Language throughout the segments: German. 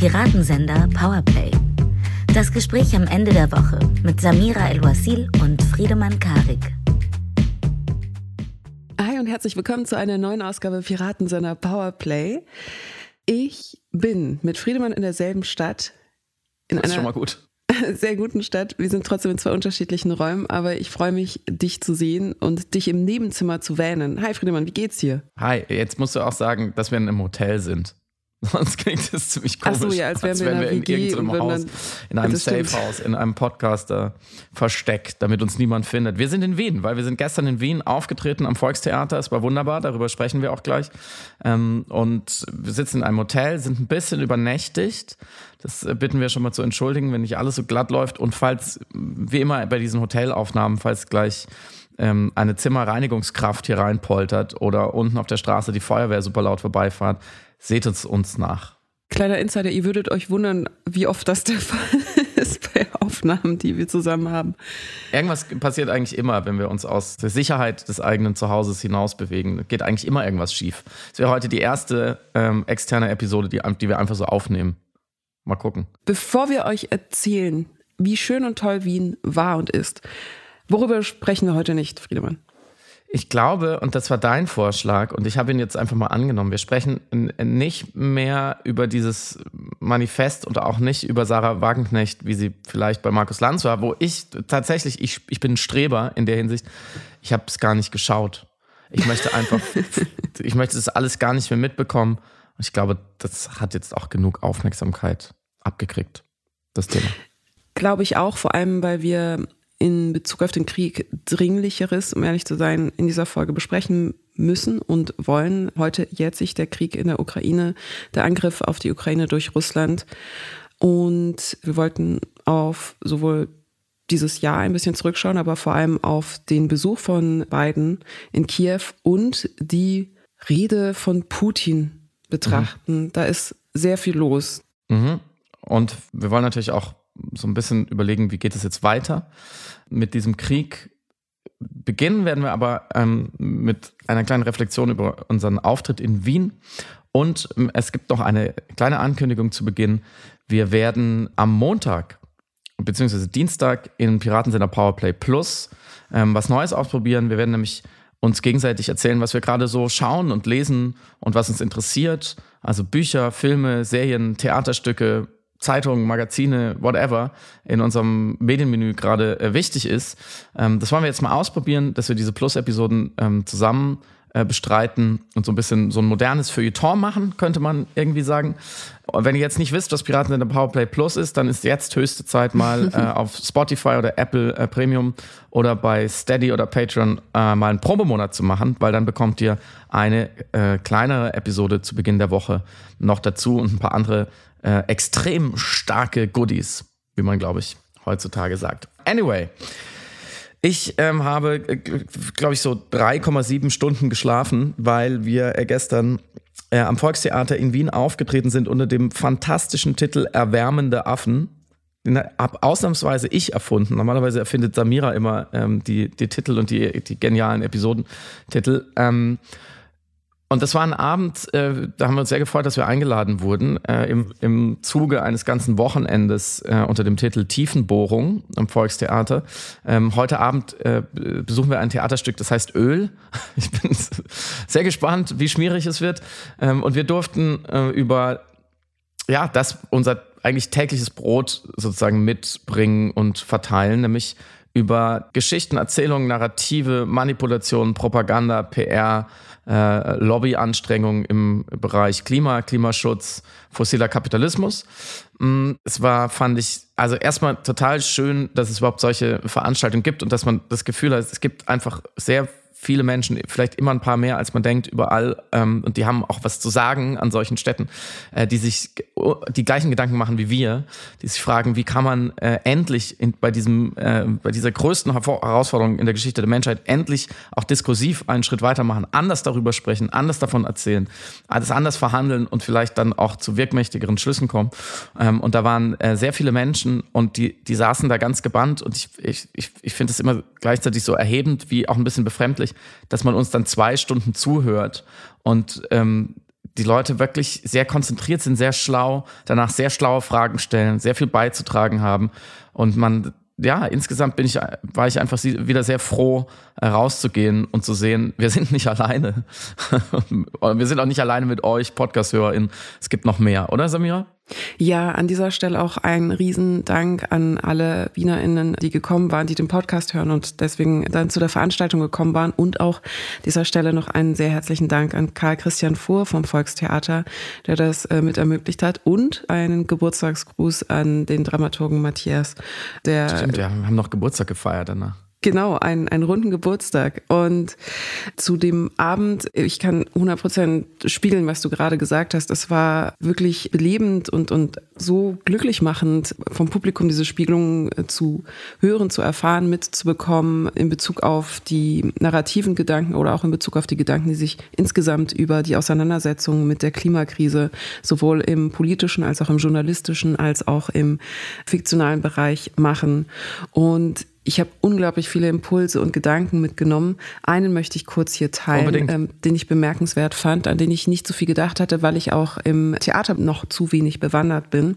Piratensender Powerplay. Das Gespräch am Ende der Woche mit Samira El-Wasil und Friedemann Karik. Hi und herzlich willkommen zu einer neuen Ausgabe Piratensender Powerplay. Ich bin mit Friedemann in derselben Stadt. In das ist schon mal gut. Sehr guten Stadt. Wir sind trotzdem in zwei unterschiedlichen Räumen, aber ich freue mich, dich zu sehen und dich im Nebenzimmer zu wähnen. Hi Friedemann, wie geht's dir? Hi, jetzt musst du auch sagen, dass wir in einem Hotel sind. Sonst klingt das ziemlich komisch. Ach so, ja, als wären als wir, wir in, in irgendeinem Haus, in einem Safe-House, in einem Podcaster versteckt, damit uns niemand findet. Wir sind in Wien, weil wir sind gestern in Wien aufgetreten am Volkstheater. Es war wunderbar, darüber sprechen wir auch gleich. Ähm, und wir sitzen in einem Hotel, sind ein bisschen übernächtigt. Das äh, bitten wir schon mal zu entschuldigen, wenn nicht alles so glatt läuft. Und falls, wie immer bei diesen Hotelaufnahmen, falls gleich ähm, eine Zimmerreinigungskraft hier reinpoltert oder unten auf der Straße die Feuerwehr super laut vorbeifahrt, Seht es uns nach. Kleiner Insider, ihr würdet euch wundern, wie oft das der Fall ist bei Aufnahmen, die wir zusammen haben. Irgendwas passiert eigentlich immer, wenn wir uns aus der Sicherheit des eigenen Zuhauses hinaus bewegen. Geht eigentlich immer irgendwas schief. Es wäre heute die erste ähm, externe Episode, die, die wir einfach so aufnehmen. Mal gucken. Bevor wir euch erzählen, wie schön und toll Wien war und ist, worüber sprechen wir heute nicht, Friedemann? Ich glaube, und das war dein Vorschlag, und ich habe ihn jetzt einfach mal angenommen, wir sprechen nicht mehr über dieses Manifest und auch nicht über Sarah Wagenknecht, wie sie vielleicht bei Markus Lanz war, wo ich tatsächlich, ich, ich bin ein Streber in der Hinsicht, ich habe es gar nicht geschaut. Ich möchte einfach, ich möchte das alles gar nicht mehr mitbekommen. Und ich glaube, das hat jetzt auch genug Aufmerksamkeit abgekriegt, das Thema. Glaube ich auch, vor allem, weil wir in Bezug auf den Krieg dringlicheres, um ehrlich zu sein, in dieser Folge besprechen müssen und wollen. Heute jährt sich der Krieg in der Ukraine, der Angriff auf die Ukraine durch Russland. Und wir wollten auf sowohl dieses Jahr ein bisschen zurückschauen, aber vor allem auf den Besuch von Biden in Kiew und die Rede von Putin betrachten. Mhm. Da ist sehr viel los. Mhm. Und wir wollen natürlich auch so ein bisschen überlegen, wie geht es jetzt weiter mit diesem Krieg. Beginnen werden wir aber ähm, mit einer kleinen Reflexion über unseren Auftritt in Wien. Und ähm, es gibt noch eine kleine Ankündigung zu Beginn. Wir werden am Montag beziehungsweise Dienstag in Piratensender Powerplay Plus ähm, was Neues ausprobieren. Wir werden nämlich uns gegenseitig erzählen, was wir gerade so schauen und lesen und was uns interessiert. Also Bücher, Filme, Serien, Theaterstücke, Zeitungen, Magazine, whatever in unserem Medienmenü gerade äh, wichtig ist. Ähm, das wollen wir jetzt mal ausprobieren, dass wir diese Plus-Episoden ähm, zusammen äh, bestreiten und so ein bisschen so ein modernes Feuilleton machen, könnte man irgendwie sagen. Und wenn ihr jetzt nicht wisst, was Piraten in der Powerplay Plus ist, dann ist jetzt höchste Zeit mal äh, auf Spotify oder Apple äh, Premium oder bei Steady oder Patreon äh, mal einen Probemonat zu machen, weil dann bekommt ihr eine äh, kleinere Episode zu Beginn der Woche noch dazu und ein paar andere äh, extrem starke Goodies, wie man, glaube ich, heutzutage sagt. Anyway. Ich ähm, habe, äh, glaube ich, so 3,7 Stunden geschlafen, weil wir äh, gestern äh, am Volkstheater in Wien aufgetreten sind unter dem fantastischen Titel Erwärmende Affen. Den habe ausnahmsweise ich erfunden. Normalerweise erfindet Samira immer ähm, die, die Titel und die, die genialen Episodentitel. Ähm, und das war ein Abend, äh, da haben wir uns sehr gefreut, dass wir eingeladen wurden, äh, im, im Zuge eines ganzen Wochenendes äh, unter dem Titel Tiefenbohrung am Volkstheater. Ähm, heute Abend äh, besuchen wir ein Theaterstück, das heißt Öl. Ich bin sehr gespannt, wie schwierig es wird. Ähm, und wir durften äh, über ja, das unser eigentlich tägliches Brot sozusagen mitbringen und verteilen, nämlich über Geschichten, Erzählungen, Narrative, Manipulation, Propaganda, PR, äh, Lobbyanstrengungen im Bereich Klima, Klimaschutz, fossiler Kapitalismus. Mm, es war, fand ich, also erstmal total schön, dass es überhaupt solche Veranstaltungen gibt und dass man das Gefühl hat, es gibt einfach sehr viele Menschen, vielleicht immer ein paar mehr, als man denkt, überall. Ähm, und die haben auch was zu sagen an solchen Städten, äh, die sich die gleichen Gedanken machen wie wir, die sich fragen, wie kann man äh, endlich in, bei, diesem, äh, bei dieser größten Herausforderung in der Geschichte der Menschheit endlich auch diskursiv einen Schritt weitermachen, anders darüber sprechen, anders davon erzählen, alles anders verhandeln und vielleicht dann auch zu wirkmächtigeren Schlüssen kommen. Ähm, und da waren äh, sehr viele Menschen und die, die saßen da ganz gebannt und ich, ich, ich, ich finde es immer gleichzeitig so erhebend wie auch ein bisschen befremdlich, dass man uns dann zwei Stunden zuhört und ähm, die Leute wirklich sehr konzentriert sind, sehr schlau, danach sehr schlaue Fragen stellen, sehr viel beizutragen haben und man ja, insgesamt bin ich, war ich einfach wieder sehr froh, äh, rauszugehen und zu sehen, wir sind nicht alleine. wir sind auch nicht alleine mit euch, Podcast-HörerInnen. Es gibt noch mehr, oder Samira? Ja, an dieser Stelle auch ein Riesendank an alle WienerInnen, die gekommen waren, die den Podcast hören und deswegen dann zu der Veranstaltung gekommen waren. Und auch dieser Stelle noch einen sehr herzlichen Dank an Karl Christian Fuhr vom Volkstheater, der das äh, mit ermöglicht hat. Und einen Geburtstagsgruß an den Dramaturgen Matthias, der. Stimmt, wir haben noch Geburtstag gefeiert danach. Genau, einen, einen runden Geburtstag. Und zu dem Abend, ich kann 100 Prozent spiegeln, was du gerade gesagt hast. Es war wirklich belebend und, und so glücklich machend, vom Publikum diese Spiegelung zu hören, zu erfahren, mitzubekommen in Bezug auf die narrativen Gedanken oder auch in Bezug auf die Gedanken, die sich insgesamt über die Auseinandersetzung mit der Klimakrise sowohl im politischen als auch im journalistischen als auch im fiktionalen Bereich machen. Und ich habe unglaublich viele Impulse und Gedanken mitgenommen. Einen möchte ich kurz hier teilen, ähm, den ich bemerkenswert fand, an den ich nicht so viel gedacht hatte, weil ich auch im Theater noch zu wenig bewandert bin.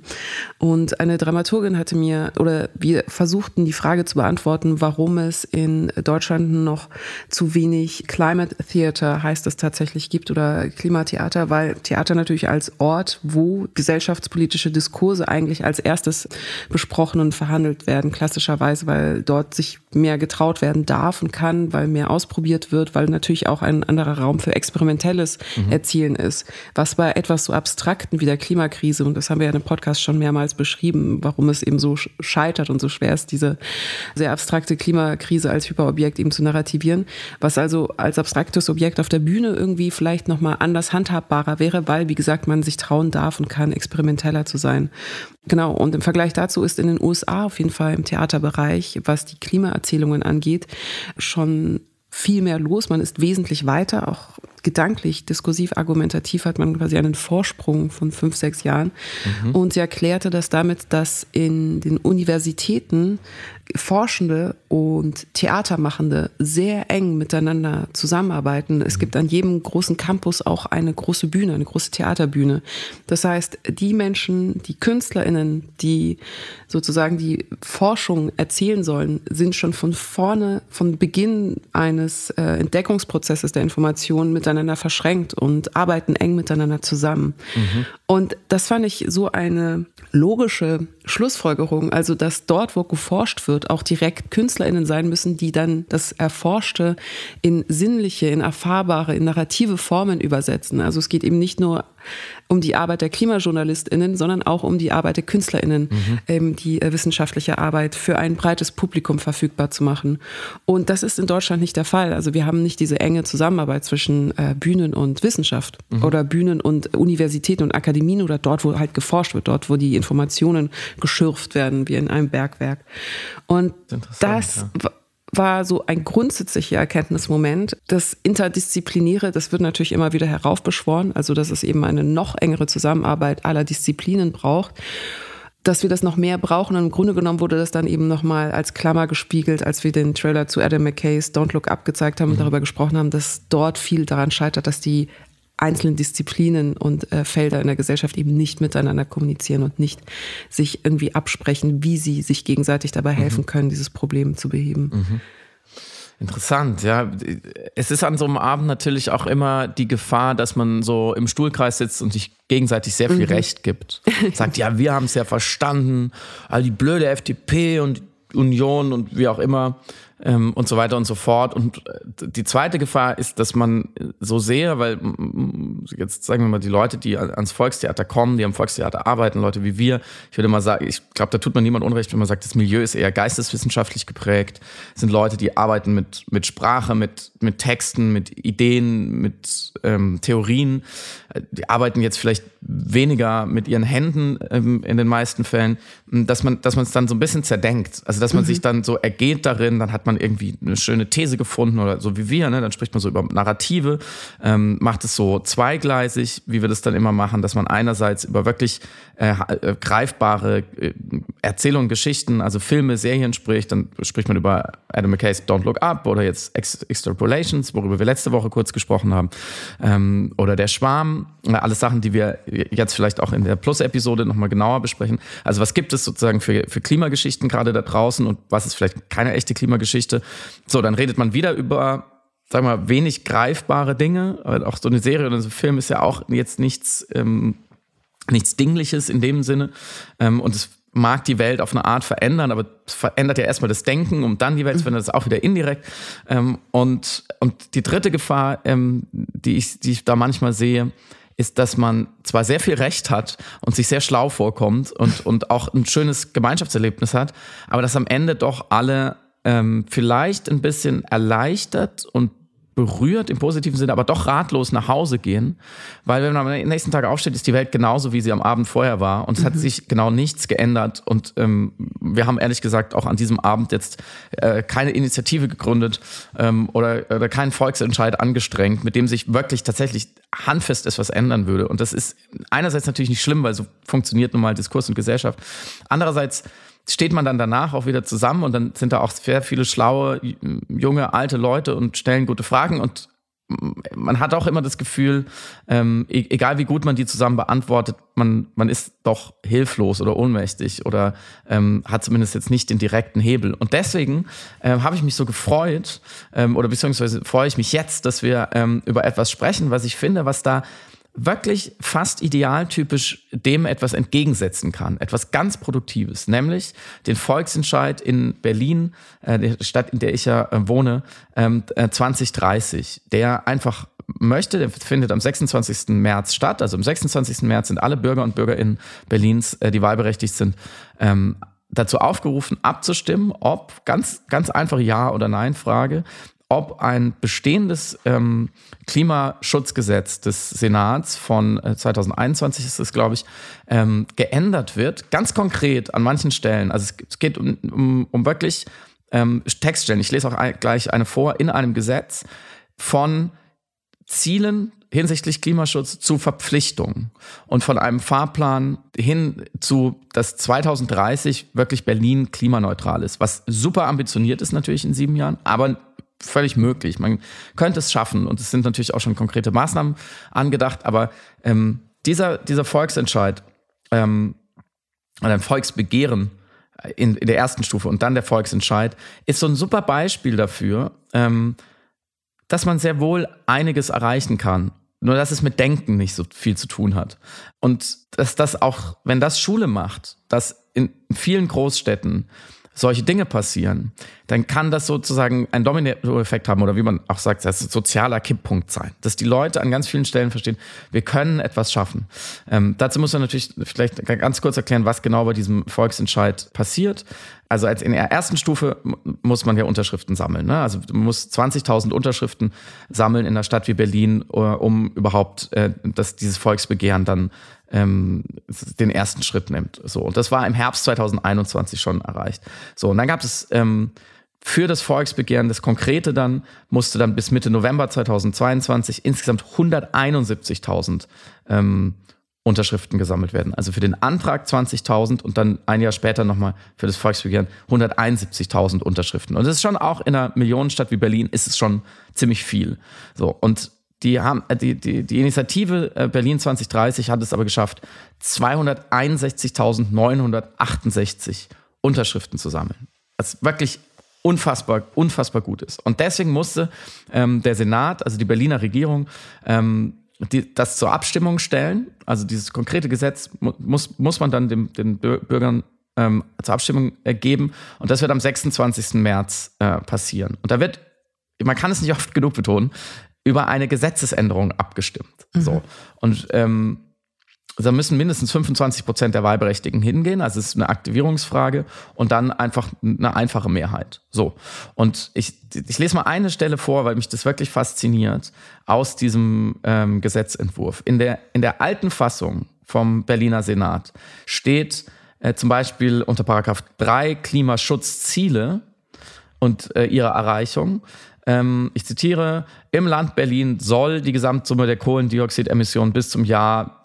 Und eine Dramaturgin hatte mir, oder wir versuchten die Frage zu beantworten, warum es in Deutschland noch zu wenig Climate Theater, heißt es tatsächlich, gibt oder Klimatheater, weil Theater natürlich als Ort, wo gesellschaftspolitische Diskurse eigentlich als erstes besprochen und verhandelt werden, klassischerweise, weil dort dort sich mehr getraut werden darf und kann, weil mehr ausprobiert wird, weil natürlich auch ein anderer Raum für experimentelles mhm. Erzielen ist. Was bei etwas so Abstrakten wie der Klimakrise, und das haben wir ja im Podcast schon mehrmals beschrieben, warum es eben so scheitert und so schwer ist, diese sehr abstrakte Klimakrise als Hyperobjekt eben zu narrativieren, was also als abstraktes Objekt auf der Bühne irgendwie vielleicht nochmal anders handhabbarer wäre, weil, wie gesagt, man sich trauen darf und kann, experimenteller zu sein. Genau, und im Vergleich dazu ist in den USA auf jeden Fall im Theaterbereich, was die Klimaerzählungen angeht, schon viel mehr los. Man ist wesentlich weiter, auch gedanklich, diskursiv, argumentativ hat man quasi einen Vorsprung von fünf, sechs Jahren. Mhm. Und sie erklärte das damit, dass in den Universitäten Forschende und Theatermachende sehr eng miteinander zusammenarbeiten. Es gibt an jedem großen Campus auch eine große Bühne, eine große Theaterbühne. Das heißt, die Menschen, die KünstlerInnen, die sozusagen die Forschung erzählen sollen, sind schon von vorne, von Beginn eines äh, Entdeckungsprozesses der Informationen miteinander verschränkt und arbeiten eng miteinander zusammen. Mhm. Und das fand ich so eine logische Schlussfolgerung, also dass dort, wo geforscht wird, auch direkt KünstlerInnen sein müssen, die dann das Erforschte in sinnliche, in erfahrbare, in narrative Formen übersetzen. Also es geht eben nicht nur um die Arbeit der KlimajournalistInnen, sondern auch um die Arbeit der KünstlerInnen, mhm. ähm, die äh, wissenschaftliche Arbeit für ein breites Publikum verfügbar zu machen. Und das ist in Deutschland nicht der Fall. Also wir haben nicht diese enge Zusammenarbeit zwischen äh, Bühnen und Wissenschaft mhm. oder Bühnen und Universitäten und Akademien oder dort, wo halt geforscht wird, dort, wo die Informationen geschürft werden, wie in einem Bergwerk. Und das ja war so ein grundsätzlicher Erkenntnismoment. Das Interdisziplinäre, das wird natürlich immer wieder heraufbeschworen, also dass es eben eine noch engere Zusammenarbeit aller Disziplinen braucht dass wir das noch mehr brauchen. Und im Grunde genommen wurde das dann eben nochmal als Klammer gespiegelt, als wir den Trailer zu Adam McKays Don't Look Up gezeigt haben und mhm. darüber gesprochen haben, dass dort viel daran scheitert, dass die einzelnen Disziplinen und äh, Felder in der Gesellschaft eben nicht miteinander kommunizieren und nicht sich irgendwie absprechen, wie sie sich gegenseitig dabei helfen mhm. können, dieses Problem zu beheben. Mhm. Interessant, ja. Es ist an so einem Abend natürlich auch immer die Gefahr, dass man so im Stuhlkreis sitzt und sich gegenseitig sehr viel mhm. Recht gibt. Sagt, ja, wir haben es ja verstanden, all die blöde FDP und Union und wie auch immer ähm, und so weiter und so fort. Und äh, die zweite Gefahr ist, dass man so sehe, weil jetzt sagen wir mal die Leute, die ans Volkstheater kommen, die am Volkstheater arbeiten, Leute wie wir, ich würde mal sagen, ich glaube, da tut man niemand Unrecht, wenn man sagt, das Milieu ist eher geisteswissenschaftlich geprägt, das sind Leute, die arbeiten mit, mit Sprache, mit, mit Texten, mit Ideen, mit ähm, Theorien, die arbeiten jetzt vielleicht weniger mit ihren Händen ähm, in den meisten Fällen, dass man, dass man es dann so ein bisschen zerdenkt. Also dass man mhm. sich dann so ergeht darin, dann hat man man irgendwie eine schöne These gefunden oder so wie wir, ne? dann spricht man so über Narrative, ähm, macht es so zweigleisig, wie wir das dann immer machen, dass man einerseits über wirklich äh, äh, greifbare äh, Erzählungen, Geschichten, also Filme, Serien spricht, dann spricht man über Adam McKay's Don't Look Up oder jetzt Ex Extrapolations, worüber wir letzte Woche kurz gesprochen haben, ähm, oder Der Schwarm, alles Sachen, die wir jetzt vielleicht auch in der Plus-Episode nochmal genauer besprechen. Also was gibt es sozusagen für, für Klimageschichten gerade da draußen und was ist vielleicht keine echte Klimageschichte? So, dann redet man wieder über sagen wir mal, wenig greifbare Dinge. Auch so eine Serie oder so ein Film ist ja auch jetzt nichts, ähm, nichts Dingliches in dem Sinne. Ähm, und es mag die Welt auf eine Art verändern, aber es verändert ja erstmal das Denken, um dann die Welt zu verändern, das ist auch wieder indirekt. Ähm, und, und die dritte Gefahr, ähm, die, ich, die ich da manchmal sehe, ist, dass man zwar sehr viel Recht hat und sich sehr schlau vorkommt und, und auch ein schönes Gemeinschaftserlebnis hat, aber dass am Ende doch alle ähm, vielleicht ein bisschen erleichtert und berührt im positiven Sinne, aber doch ratlos nach Hause gehen, weil wenn man am nächsten Tag aufsteht, ist die Welt genauso, wie sie am Abend vorher war. Und es mhm. hat sich genau nichts geändert. Und ähm, wir haben ehrlich gesagt auch an diesem Abend jetzt äh, keine Initiative gegründet ähm, oder, oder keinen Volksentscheid angestrengt, mit dem sich wirklich tatsächlich handfest etwas ändern würde. Und das ist einerseits natürlich nicht schlimm, weil so funktioniert nun mal Diskurs und Gesellschaft, andererseits steht man dann danach auch wieder zusammen und dann sind da auch sehr viele schlaue, junge, alte Leute und stellen gute Fragen und man hat auch immer das Gefühl, ähm, e-, egal wie gut man die zusammen beantwortet, man, man ist doch hilflos oder ohnmächtig oder ähm, hat zumindest jetzt nicht den direkten Hebel. Und deswegen ähm, habe ich mich so gefreut, ähm, oder beziehungsweise freue ich mich jetzt, dass wir ähm, über etwas sprechen, was ich finde, was da wirklich fast idealtypisch dem etwas entgegensetzen kann. Etwas ganz Produktives, nämlich den Volksentscheid in Berlin, äh, der Stadt, in der ich ja äh, wohne, ähm, äh, 2030, der einfach möchte, der findet am 26. März statt. Also am 26. März sind alle Bürger und Bürgerinnen Berlins, äh, die wahlberechtigt sind, ähm, dazu aufgerufen, abzustimmen, ob, ganz, ganz einfache Ja- oder Nein-Frage, ob ein bestehendes ähm, Klimaschutzgesetz des Senats von 2021 äh, ist es, glaube ich, ähm, geändert wird, ganz konkret an manchen Stellen. Also es, geht um, um, um wirklich ähm, Textstellen. Ich lese auch ein, gleich eine vor in einem Gesetz von Zielen hinsichtlich Klimaschutz zu Verpflichtungen und von einem Fahrplan hin zu, dass 2030 wirklich Berlin klimaneutral ist, was super ambitioniert ist natürlich in sieben Jahren, aber völlig möglich. Man könnte es schaffen und es sind natürlich auch schon konkrete Maßnahmen angedacht, aber ähm, dieser, dieser Volksentscheid ähm, oder ein Volksbegehren in, in der ersten Stufe und dann der Volksentscheid ist so ein super Beispiel dafür, ähm, dass man sehr wohl einiges erreichen kann. Nur dass es mit Denken nicht so viel zu tun hat. Und dass das auch, wenn das Schule macht, dass in vielen Großstädten solche Dinge passieren, dann kann das sozusagen einen Dominoeffekt haben oder wie man auch sagt, das ist ein sozialer Kipppunkt sein. Dass die Leute an ganz vielen Stellen verstehen, wir können etwas schaffen. Ähm, dazu muss man natürlich vielleicht ganz kurz erklären, was genau bei diesem Volksentscheid passiert. Also als in der ersten Stufe muss man ja Unterschriften sammeln. Ne? Also man muss 20.000 Unterschriften sammeln in einer Stadt wie Berlin, äh, um überhaupt äh, dass dieses Volksbegehren dann ähm, den ersten Schritt nimmt. So, und das war im Herbst 2021 schon erreicht. So, und dann gab es ähm, für das Volksbegehren, das Konkrete dann, musste dann bis Mitte November 2022 insgesamt 171.000 ähm, Unterschriften gesammelt werden. Also für den Antrag 20.000 und dann ein Jahr später nochmal für das Volksbegehren 171.000 Unterschriften. Und das ist schon auch in einer Millionenstadt wie Berlin ist es schon ziemlich viel. So. Und die, haben, äh, die, die, die Initiative äh, Berlin 2030 hat es aber geschafft, 261.968 Unterschriften zu sammeln. Was wirklich unfassbar, unfassbar gut ist. Und deswegen musste ähm, der Senat, also die Berliner Regierung, ähm, die, das zur Abstimmung stellen. Also dieses konkrete Gesetz muss, muss man dann dem, den Bürgern ähm, zur Abstimmung ergeben. Und das wird am 26. März äh, passieren. Und da wird, man kann es nicht oft genug betonen, über eine Gesetzesänderung abgestimmt. Mhm. So. Und ähm, da müssen mindestens 25 Prozent der Wahlberechtigten hingehen. Also es ist eine Aktivierungsfrage und dann einfach eine einfache Mehrheit. So. Und ich, ich lese mal eine Stelle vor, weil mich das wirklich fasziniert, aus diesem ähm, Gesetzentwurf. In der, in der alten Fassung vom Berliner Senat steht äh, zum Beispiel unter Paragraph 3 Klimaschutzziele und äh, ihrer Erreichung. Ähm, ich zitiere, im Land Berlin soll die Gesamtsumme der Kohlendioxidemissionen bis zum Jahr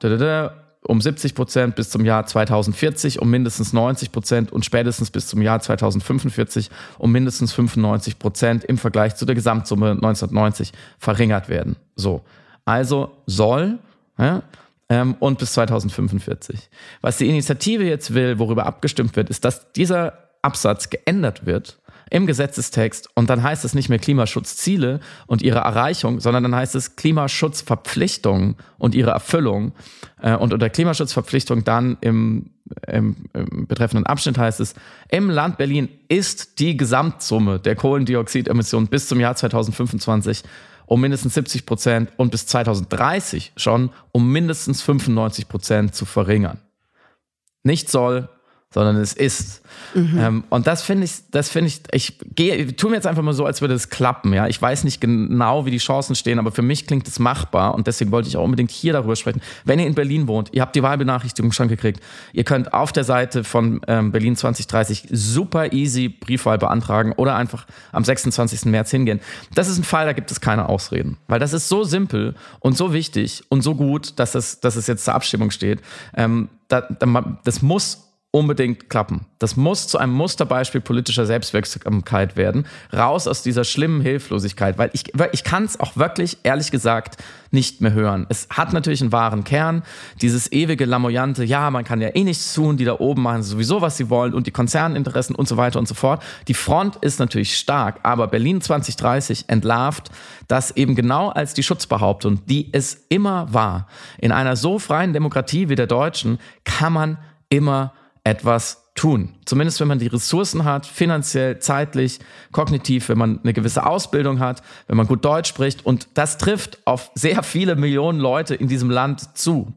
um 70 Prozent bis zum Jahr 2040, um mindestens 90 Prozent und spätestens bis zum Jahr 2045 um mindestens 95 Prozent im Vergleich zu der Gesamtsumme 1990 verringert werden. So. Also soll, ja, ähm, und bis 2045. Was die Initiative jetzt will, worüber abgestimmt wird, ist, dass dieser Absatz geändert wird im Gesetzestext und dann heißt es nicht mehr Klimaschutzziele und ihre Erreichung, sondern dann heißt es Klimaschutzverpflichtungen und ihre Erfüllung. Äh, und unter Klimaschutzverpflichtung dann im, im, im betreffenden Abschnitt heißt es, im Land Berlin ist die Gesamtsumme der Kohlendioxidemissionen bis zum Jahr 2025 um mindestens 70 Prozent und bis 2030 schon um mindestens 95 Prozent zu verringern. Nicht soll, sondern es ist. Mhm. Ähm, und das finde ich, das finde ich, ich gehe, tue mir jetzt einfach mal so, als würde es klappen, ja. Ich weiß nicht genau, wie die Chancen stehen, aber für mich klingt es machbar und deswegen wollte ich auch unbedingt hier darüber sprechen. Wenn ihr in Berlin wohnt, ihr habt die Wahlbenachrichtigung schon gekriegt, ihr könnt auf der Seite von ähm, Berlin 2030 super easy Briefwahl beantragen oder einfach am 26. März hingehen. Das ist ein Fall, da gibt es keine Ausreden, weil das ist so simpel und so wichtig und so gut, dass es, dass es jetzt zur Abstimmung steht. Ähm, da, da, das muss unbedingt klappen. Das muss zu einem Musterbeispiel politischer Selbstwirksamkeit werden. Raus aus dieser schlimmen Hilflosigkeit, weil ich, ich kann es auch wirklich, ehrlich gesagt, nicht mehr hören. Es hat natürlich einen wahren Kern, dieses ewige Lamoyante, ja, man kann ja eh nichts tun, die da oben machen sowieso, was sie wollen und die Konzerninteressen und so weiter und so fort. Die Front ist natürlich stark, aber Berlin 2030 entlarvt das eben genau als die Schutzbehauptung, die es immer war. In einer so freien Demokratie wie der deutschen kann man immer etwas tun. Zumindest wenn man die Ressourcen hat, finanziell, zeitlich, kognitiv, wenn man eine gewisse Ausbildung hat, wenn man gut Deutsch spricht. Und das trifft auf sehr viele Millionen Leute in diesem Land zu.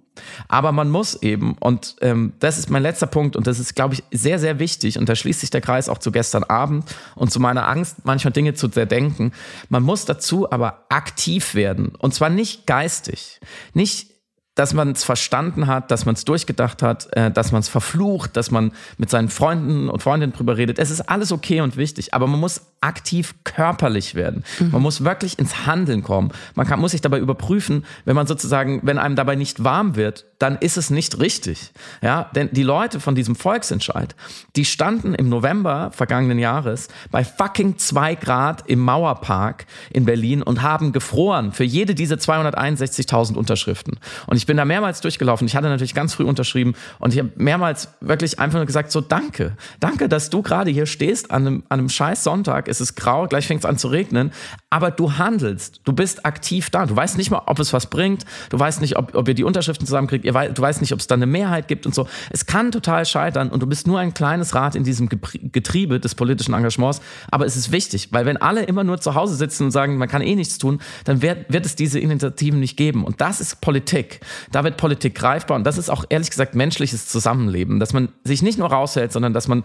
Aber man muss eben, und ähm, das ist mein letzter Punkt, und das ist, glaube ich, sehr, sehr wichtig, und da schließt sich der Kreis auch zu gestern Abend und zu meiner Angst, manchmal Dinge zu zerdenken. Man muss dazu aber aktiv werden. Und zwar nicht geistig, nicht dass man es verstanden hat, dass man es durchgedacht hat, äh, dass man es verflucht, dass man mit seinen Freunden und Freundinnen drüber redet. Es ist alles okay und wichtig, aber man muss aktiv körperlich werden. Mhm. Man muss wirklich ins Handeln kommen. Man kann, muss sich dabei überprüfen, wenn man sozusagen, wenn einem dabei nicht warm wird, dann ist es nicht richtig. Ja, denn die Leute von diesem Volksentscheid, die standen im November vergangenen Jahres bei fucking zwei Grad im Mauerpark in Berlin und haben gefroren für jede diese 261.000 Unterschriften. Und ich bin da mehrmals durchgelaufen. Ich hatte natürlich ganz früh unterschrieben und ich habe mehrmals wirklich einfach nur gesagt, so danke. Danke, dass du gerade hier stehst an einem, an einem scheiß Sonntag. Es ist grau, gleich fängt es an zu regnen. Aber du handelst. Du bist aktiv da. Du weißt nicht mal, ob es was bringt. Du weißt nicht, ob, ob ihr die Unterschriften zusammenkriegt du weißt nicht, ob es da eine Mehrheit gibt und so. Es kann total scheitern und du bist nur ein kleines Rad in diesem Getriebe des politischen Engagements. Aber es ist wichtig, weil wenn alle immer nur zu Hause sitzen und sagen, man kann eh nichts tun, dann wird, wird es diese Initiativen nicht geben. Und das ist Politik. Da wird Politik greifbar und das ist auch ehrlich gesagt menschliches Zusammenleben, dass man sich nicht nur raushält, sondern dass man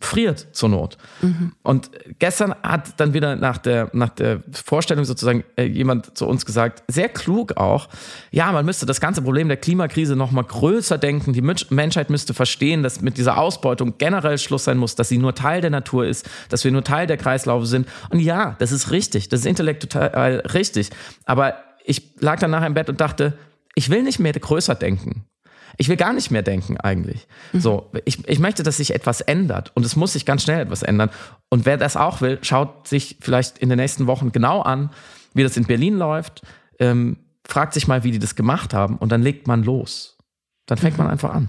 friert zur Not. Mhm. Und gestern hat dann wieder nach der, nach der Vorstellung sozusagen äh, jemand zu uns gesagt, sehr klug auch, ja, man müsste das ganze Problem der Klimakrise noch mal größer denken. Die Menschheit müsste verstehen, dass mit dieser Ausbeutung generell Schluss sein muss, dass sie nur Teil der Natur ist, dass wir nur Teil der Kreislaufe sind. Und ja, das ist richtig, das ist intellektuell richtig. Aber ich lag dann nachher im Bett und dachte, ich will nicht mehr größer denken. Ich will gar nicht mehr denken eigentlich. Mhm. So, ich, ich möchte, dass sich etwas ändert und es muss sich ganz schnell etwas ändern. Und wer das auch will, schaut sich vielleicht in den nächsten Wochen genau an, wie das in Berlin läuft, ähm, fragt sich mal, wie die das gemacht haben und dann legt man los. Dann fängt mhm. man einfach an.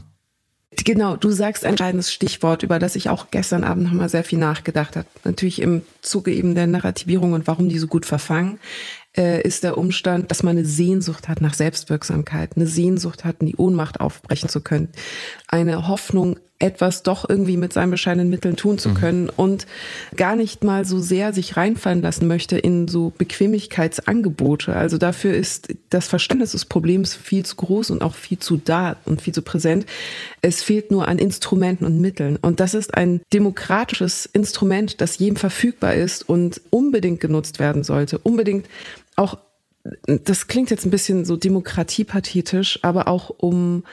Genau, du sagst ein entscheidendes Stichwort, über das ich auch gestern Abend nochmal sehr viel nachgedacht habe. Natürlich im Zuge eben der Narrativierung und warum die so gut verfangen äh, ist der Umstand, dass man eine Sehnsucht hat nach Selbstwirksamkeit, eine Sehnsucht hat, in die Ohnmacht aufbrechen zu können, eine Hoffnung, etwas doch irgendwie mit seinen bescheidenen Mitteln tun zu mhm. können mhm. und gar nicht mal so sehr sich reinfallen lassen möchte in so Bequemlichkeitsangebote. Also dafür ist das Verständnis des Problems viel zu groß und auch viel zu da und viel zu präsent. Es fehlt nur an Instrumenten und Mitteln. Und das ist ein demokratisches Instrument, das jedem verfügbar ist und unbedingt genutzt werden sollte. Unbedingt auch, das klingt jetzt ein bisschen so demokratiepathetisch, aber auch um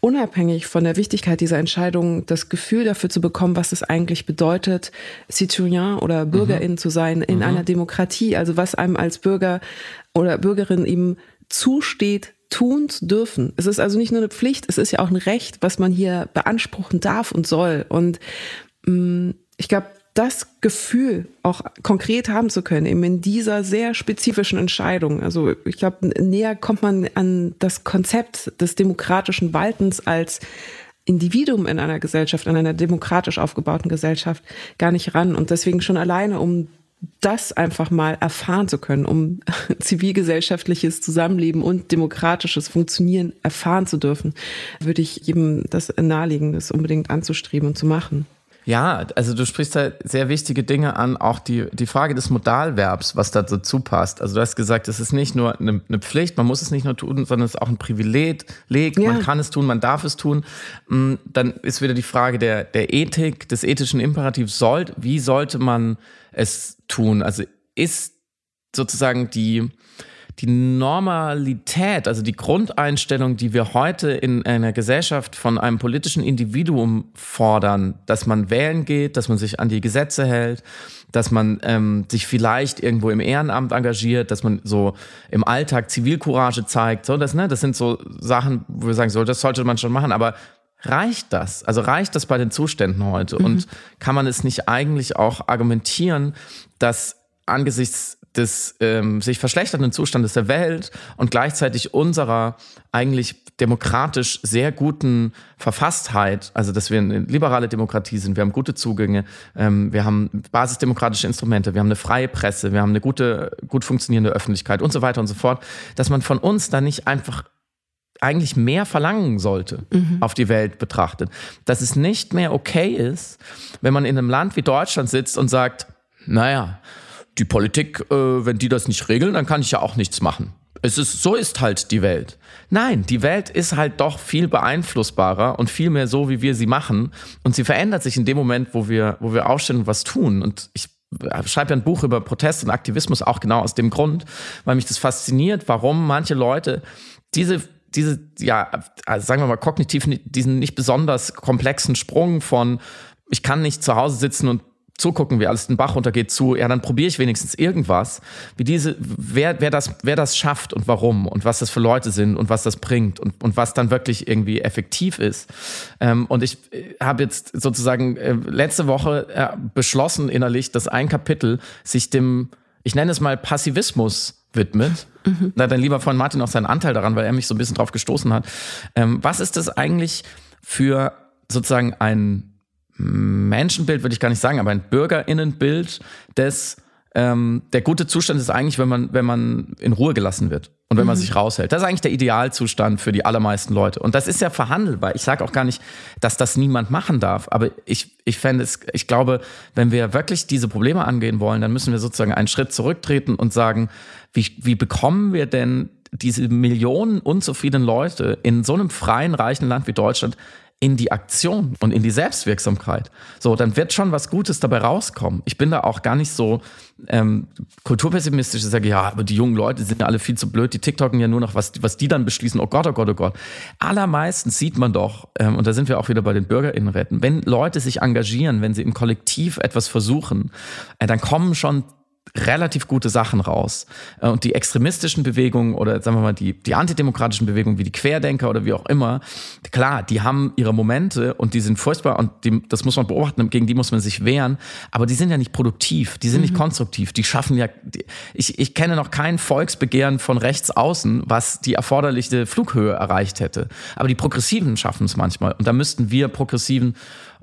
unabhängig von der Wichtigkeit dieser Entscheidung das Gefühl dafür zu bekommen, was es eigentlich bedeutet, Citoyen oder Bürgerin mhm. zu sein in mhm. einer Demokratie. Also was einem als Bürger oder Bürgerin eben zusteht, tun zu dürfen. Es ist also nicht nur eine Pflicht, es ist ja auch ein Recht, was man hier beanspruchen darf und soll. Und mh, mm, ich glaube, das Gefühl auch konkret haben zu können, eben in dieser sehr spezifischen Entscheidung. Also ich glaube, näher kommt man an das Konzept des demokratischen Waltens als Individuum in einer Gesellschaft, in einer demokratisch aufgebauten Gesellschaft gar nicht ran. Und deswegen schon alleine, um das einfach mal erfahren zu können, um zivilgesellschaftliches Zusammenleben und demokratisches Funktionieren erfahren zu dürfen, würde ich jedem das nahelegen, das unbedingt anzustreben und zu machen. Ja, also du sprichst da sehr wichtige Dinge an, auch die, die Frage des Modalverbs, was da dazu passt. Also du hast gesagt, es ist nicht nur eine, eine Pflicht, man muss es nicht nur tun, sondern es ist auch ein Privileg, ja. man kann es tun, man darf es tun. Mm, dann ist wieder die Frage der, der Ethik, des ethischen Imperativs, soll, wie sollte man es tun? Also ist sozusagen die, die Normalität, also die Grundeinstellung, die wir heute in einer Gesellschaft von einem politischen Individuum fordern, dass man wählen geht, dass man sich an die Gesetze hält, dass man ähm, sich vielleicht irgendwo im Ehrenamt engagiert, dass man so im Alltag Zivilcourage zeigt, so das, ne, das sind so Sachen, wo wir sagen, so das sollte man schon machen, aber reicht das? Also reicht das bei den Zuständen heute? Mhm. Und kann man es nicht eigentlich auch argumentieren, dass angesichts des ähm, sich verschlechternden Zustandes der Welt und gleichzeitig unserer eigentlich demokratisch sehr guten Verfasstheit, also dass wir eine liberale Demokratie sind, wir haben gute Zugänge, ähm, wir haben basisdemokratische Instrumente, wir haben eine freie Presse, wir haben eine gute, gut funktionierende Öffentlichkeit und so weiter und so fort, dass man von uns da nicht einfach eigentlich mehr verlangen sollte, mhm. auf die Welt betrachtet. Dass es nicht mehr okay ist, wenn man in einem Land wie Deutschland sitzt und sagt, naja, die Politik, äh, wenn die das nicht regeln, dann kann ich ja auch nichts machen. Es ist, so ist halt die Welt. Nein, die Welt ist halt doch viel beeinflussbarer und viel mehr so, wie wir sie machen. Und sie verändert sich in dem Moment, wo wir, wo wir aufstehen und was tun. Und ich schreibe ja ein Buch über Protest und Aktivismus auch genau aus dem Grund, weil mich das fasziniert, warum manche Leute diese diese, ja, also sagen wir mal, kognitiv diesen nicht besonders komplexen Sprung von, ich kann nicht zu Hause sitzen und zugucken, wie alles den Bach runtergeht, zu, ja, dann probiere ich wenigstens irgendwas, wie diese, wer, wer, das, wer das schafft und warum und was das für Leute sind und was das bringt und, und was dann wirklich irgendwie effektiv ist. Ähm, und ich äh, habe jetzt sozusagen äh, letzte Woche äh, beschlossen innerlich, dass ein Kapitel sich dem, ich nenne es mal Passivismus widmet. Mhm. Da hat dann lieber von Martin auch seinen Anteil daran, weil er mich so ein bisschen drauf gestoßen hat. Ähm, was ist das eigentlich für sozusagen ein Menschenbild würde ich gar nicht sagen, aber ein Bürgerinnenbild des ähm, der gute Zustand ist eigentlich, wenn man, wenn man in Ruhe gelassen wird und wenn man mhm. sich raushält. Das ist eigentlich der Idealzustand für die allermeisten Leute. Und das ist ja verhandelbar. Ich sage auch gar nicht, dass das niemand machen darf. Aber ich, ich fände es, ich glaube, wenn wir wirklich diese Probleme angehen wollen, dann müssen wir sozusagen einen Schritt zurücktreten und sagen, wie, wie bekommen wir denn diese Millionen unzufriedenen Leute in so einem freien, reichen Land wie Deutschland in die Aktion und in die Selbstwirksamkeit. So, dann wird schon was Gutes dabei rauskommen. Ich bin da auch gar nicht so ähm, kulturpessimistisch. Ich sage, ja, aber die jungen Leute sind ja alle viel zu blöd. Die TikToken ja nur noch, was, was die dann beschließen. Oh Gott, oh Gott, oh Gott. Allermeistens sieht man doch, ähm, und da sind wir auch wieder bei den BürgerInnenräten, wenn Leute sich engagieren, wenn sie im Kollektiv etwas versuchen, äh, dann kommen schon relativ gute Sachen raus. Äh, und die extremistischen Bewegungen oder sagen wir mal die, die antidemokratischen Bewegungen wie die Querdenker oder wie auch immer, klar, die haben ihre Momente und die sind furchtbar und die, das muss man beobachten, gegen die muss man sich wehren, aber die sind ja nicht produktiv, die sind mhm. nicht konstruktiv, die schaffen ja, die, ich, ich kenne noch kein Volksbegehren von rechts außen, was die erforderliche Flughöhe erreicht hätte. Aber die Progressiven schaffen es manchmal und da müssten wir Progressiven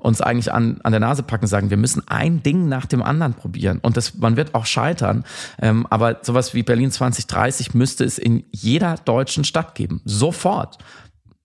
uns eigentlich an, an der Nase packen, sagen, wir müssen ein Ding nach dem anderen probieren. Und das, man wird auch scheitern. Ähm, aber sowas wie Berlin 2030 müsste es in jeder deutschen Stadt geben. Sofort.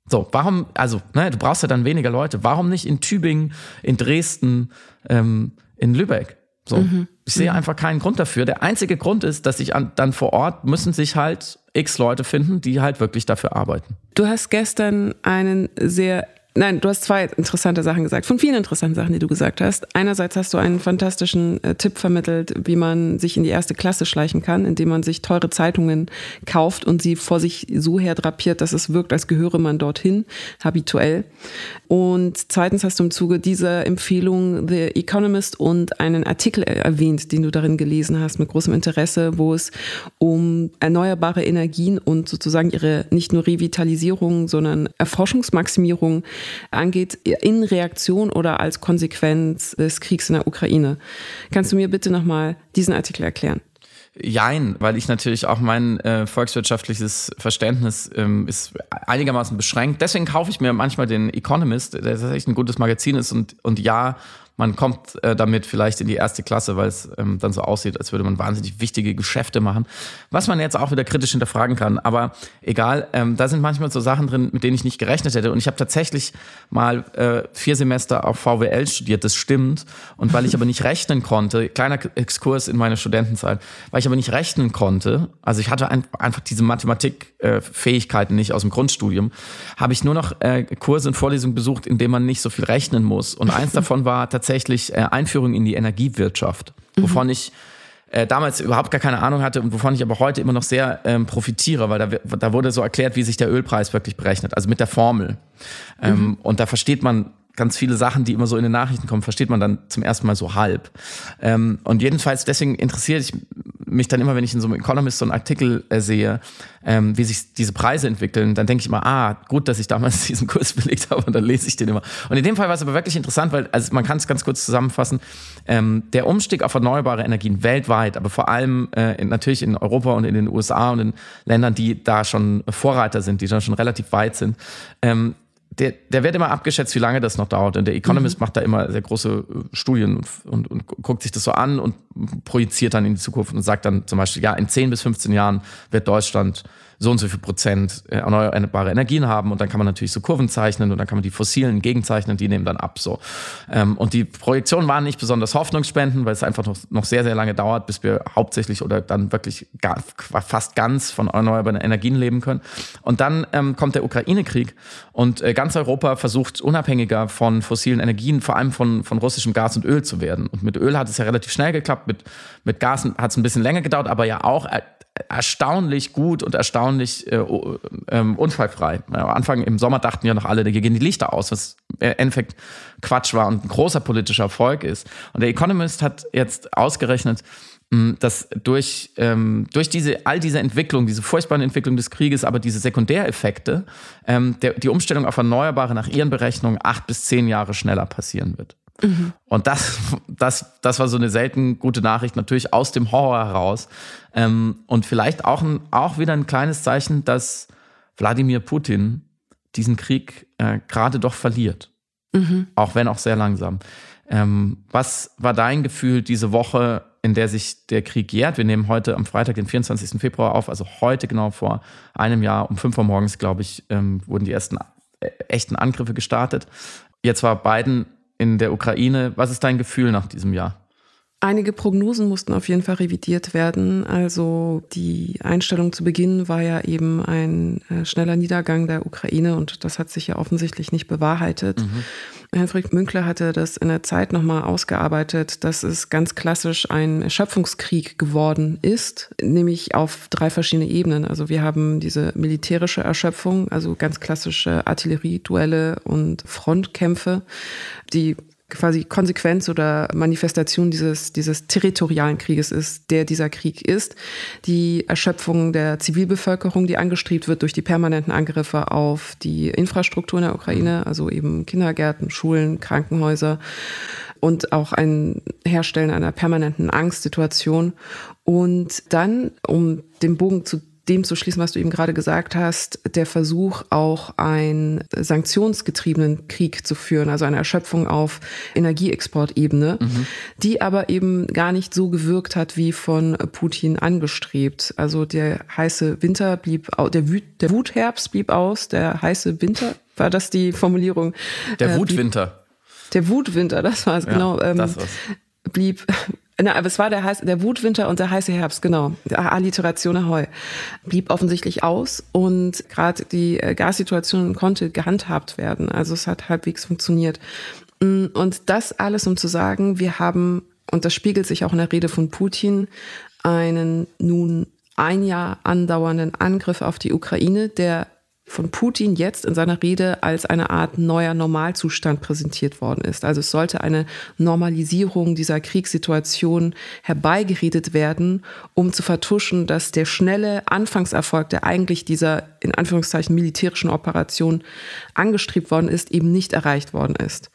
So, warum, also, ne, du brauchst ja dann weniger Leute. Warum nicht in Tübingen, in Dresden, ähm, in Lübeck? So. Mhm. Ich sehe mhm. einfach keinen Grund dafür. Der einzige Grund ist, dass sich an, dann vor Ort müssen sich halt x Leute finden, die halt wirklich dafür arbeiten. Du hast gestern einen sehr Nein, du hast zwei interessante Sachen gesagt, von vielen interessanten Sachen, die du gesagt hast. Einerseits hast du einen fantastischen äh, Tipp vermittelt, wie man sich in die erste Klasse schleichen kann, indem man sich teure Zeitungen kauft und sie vor sich so herdrapiert, dass es wirkt, als gehöre man dorthin, habituell. Und zweitens hast du im Zuge dieser Empfehlung The Economist und einen Artikel erwähnt, den du darin gelesen hast, mit großem Interesse, wo es um erneuerbare Energien und sozusagen ihre nicht nur Revitalisierung, sondern Erforschungsmaximierung angeht, in Reaktion oder als Konsequenz des Kriegs in der Ukraine. Kannst du mir bitte nochmal diesen Artikel erklären? Jein, weil ich natürlich auch mein äh, volkswirtschaftliches Verständnis ähm, ist einigermaßen beschränkt. Deswegen kaufe ich mir manchmal den Economist, der tatsächlich ein gutes Magazin ist und, und ja, man kommt äh, damit vielleicht in die erste Klasse, weil es ähm, dann so aussieht, als würde man wahnsinnig wichtige Geschäfte machen, was man jetzt auch wieder kritisch hinterfragen kann. Aber egal, ähm, da sind manchmal so Sachen drin, mit denen ich nicht gerechnet hätte. Und ich habe tatsächlich mal äh, vier Semester auf VWL studiert, das stimmt. Und weil ich aber nicht rechnen konnte, kleiner Exkurs in meine Studentenzeit, weil ich aber nicht rechnen konnte, also ich hatte ein, einfach diese Mathematikfähigkeiten äh, nicht aus dem Grundstudium, habe ich nur noch äh, Kurse und Vorlesungen besucht, in denen man nicht so viel rechnen muss. Und eins davon war tatsächlich tatsächlich äh, Einführung in die Energiewirtschaft, mhm. wovon ich äh, damals überhaupt gar keine Ahnung hatte und wovon ich aber heute immer noch sehr ähm, profitiere, weil da, da wurde so erklärt, wie sich der Ölpreis wirklich berechnet, also mit der Formel. Ähm, mhm. Und da versteht man ganz viele Sachen, die immer so in den Nachrichten kommen, versteht man dann zum ersten Mal so halb. Ähm, und jedenfalls deswegen interessiert ich mich dann immer, wenn ich in so einem Economist so einen Artikel äh, sehe, ähm, wie sich diese Preise entwickeln, dann denke ich immer, ah, gut, dass ich damals diesen Kurs belegt habe und dann lese ich den immer. Und in dem Fall war es aber wirklich interessant, weil, also man kann es ganz kurz zusammenfassen, ähm, der Umstieg auf erneuerbare Energien weltweit, aber vor allem äh, in, natürlich in Europa und in den USA und in Ländern, die da schon Vorreiter sind, die da schon relativ weit sind, ähm, der, der wird immer abgeschätzt, wie lange das noch dauert. Und der Economist mhm. macht da immer sehr große äh, Studien und, und, und guckt sich das so an und projiziert dann in die Zukunft und sagt dann zum Beispiel, ja, in 10 bis 15 Jahren wird Deutschland so und so viel Prozent äh, erneuerbare Energien haben und dann kann man natürlich so Kurven zeichnen und dann kann man die fossilen gegenzeichnen, die nehmen dann ab so. Ähm, und die Projektionen waren nicht besonders hoffnungsspendend, weil es einfach noch, noch sehr, sehr lange dauert, bis wir hauptsächlich oder dann wirklich gar, fast ganz von erneuerbaren Energien leben können. Und dann ähm, kommt der Ukraine-Krieg und äh, ganz Europa versucht unabhängiger von fossilen Energien, vor allem von, von russischem Gas und Öl zu werden. Und mit Öl hat es ja relativ schnell geklappt, mit, mit Gas hat es ein bisschen länger gedauert, aber ja auch äh, erstaunlich gut und erstaunlich äh, ähm, unfallfrei. Am Anfang im Sommer dachten ja noch alle, hier gehen die Lichter aus, was im Endeffekt Quatsch war und ein großer politischer Erfolg ist. Und der Economist hat jetzt ausgerechnet, hm, dass durch, ähm, durch diese, all diese Entwicklung, diese furchtbaren Entwicklung des Krieges, aber diese Sekundäreffekte, ähm, der, die Umstellung auf Erneuerbare nach ihren Berechnungen acht bis zehn Jahre schneller passieren wird. Mhm. Und das, das, das war so eine selten gute Nachricht, natürlich aus dem Horror heraus. Ähm, und vielleicht auch, ein, auch wieder ein kleines Zeichen, dass Wladimir Putin diesen Krieg äh, gerade doch verliert. Mhm. Auch wenn auch sehr langsam. Ähm, was war dein Gefühl diese Woche, in der sich der Krieg jährt? Wir nehmen heute am Freitag, den 24. Februar auf, also heute genau vor einem Jahr um 5 Uhr morgens, glaube ich, ähm, wurden die ersten äh, echten Angriffe gestartet. Jetzt war Biden in der Ukraine. Was ist dein Gefühl nach diesem Jahr? Einige Prognosen mussten auf jeden Fall revidiert werden. Also die Einstellung zu Beginn war ja eben ein äh, schneller Niedergang der Ukraine und das hat sich ja offensichtlich nicht bewahrheitet. Mhm. Herfried Münkler hatte das in der Zeit nochmal ausgearbeitet, dass es ganz klassisch ein Erschöpfungskrieg geworden ist, nämlich auf drei verschiedene Ebenen. Also wir haben diese militärische Erschöpfung, also ganz klassische Artillerieduelle und Frontkämpfe, die quasi Konsequenz oder Manifestation dieses, dieses territorialen Krieges ist, der dieser Krieg ist. Die Erschöpfung der Zivilbevölkerung, die angestrebt wird durch die permanenten Angriffe auf die Infrastruktur in der Ukraine, also eben Kindergärten, Schulen, Krankenhäuser und auch ein Herstellen einer permanenten Angstsituation. Und dann, um den Bogen zu dem zu schließen, was du eben gerade gesagt hast, der Versuch, auch einen sanktionsgetriebenen Krieg zu führen, also eine Erschöpfung auf Energieexportebene, mhm. die aber eben gar nicht so gewirkt hat, wie von Putin angestrebt. Also der heiße Winter blieb, der, Wut, der Wutherbst blieb aus, der heiße Winter, war das die Formulierung? Der äh, Wutwinter. Der Wutwinter, das war es, ja, genau. Ähm, das war's. Blieb Na, aber es war der, heiß, der Wutwinter und der heiße Herbst, genau. Alliteration Ahoi. Blieb offensichtlich aus und gerade die äh, Gassituation konnte gehandhabt werden. Also es hat halbwegs funktioniert. Mm, und das alles, um zu sagen, wir haben, und das spiegelt sich auch in der Rede von Putin, einen nun ein Jahr andauernden Angriff auf die Ukraine, der von Putin jetzt in seiner Rede als eine Art neuer Normalzustand präsentiert worden ist. Also es sollte eine Normalisierung dieser Kriegssituation herbeigeredet werden, um zu vertuschen, dass der schnelle Anfangserfolg, der eigentlich dieser in Anführungszeichen militärischen Operation angestrebt worden ist, eben nicht erreicht worden ist.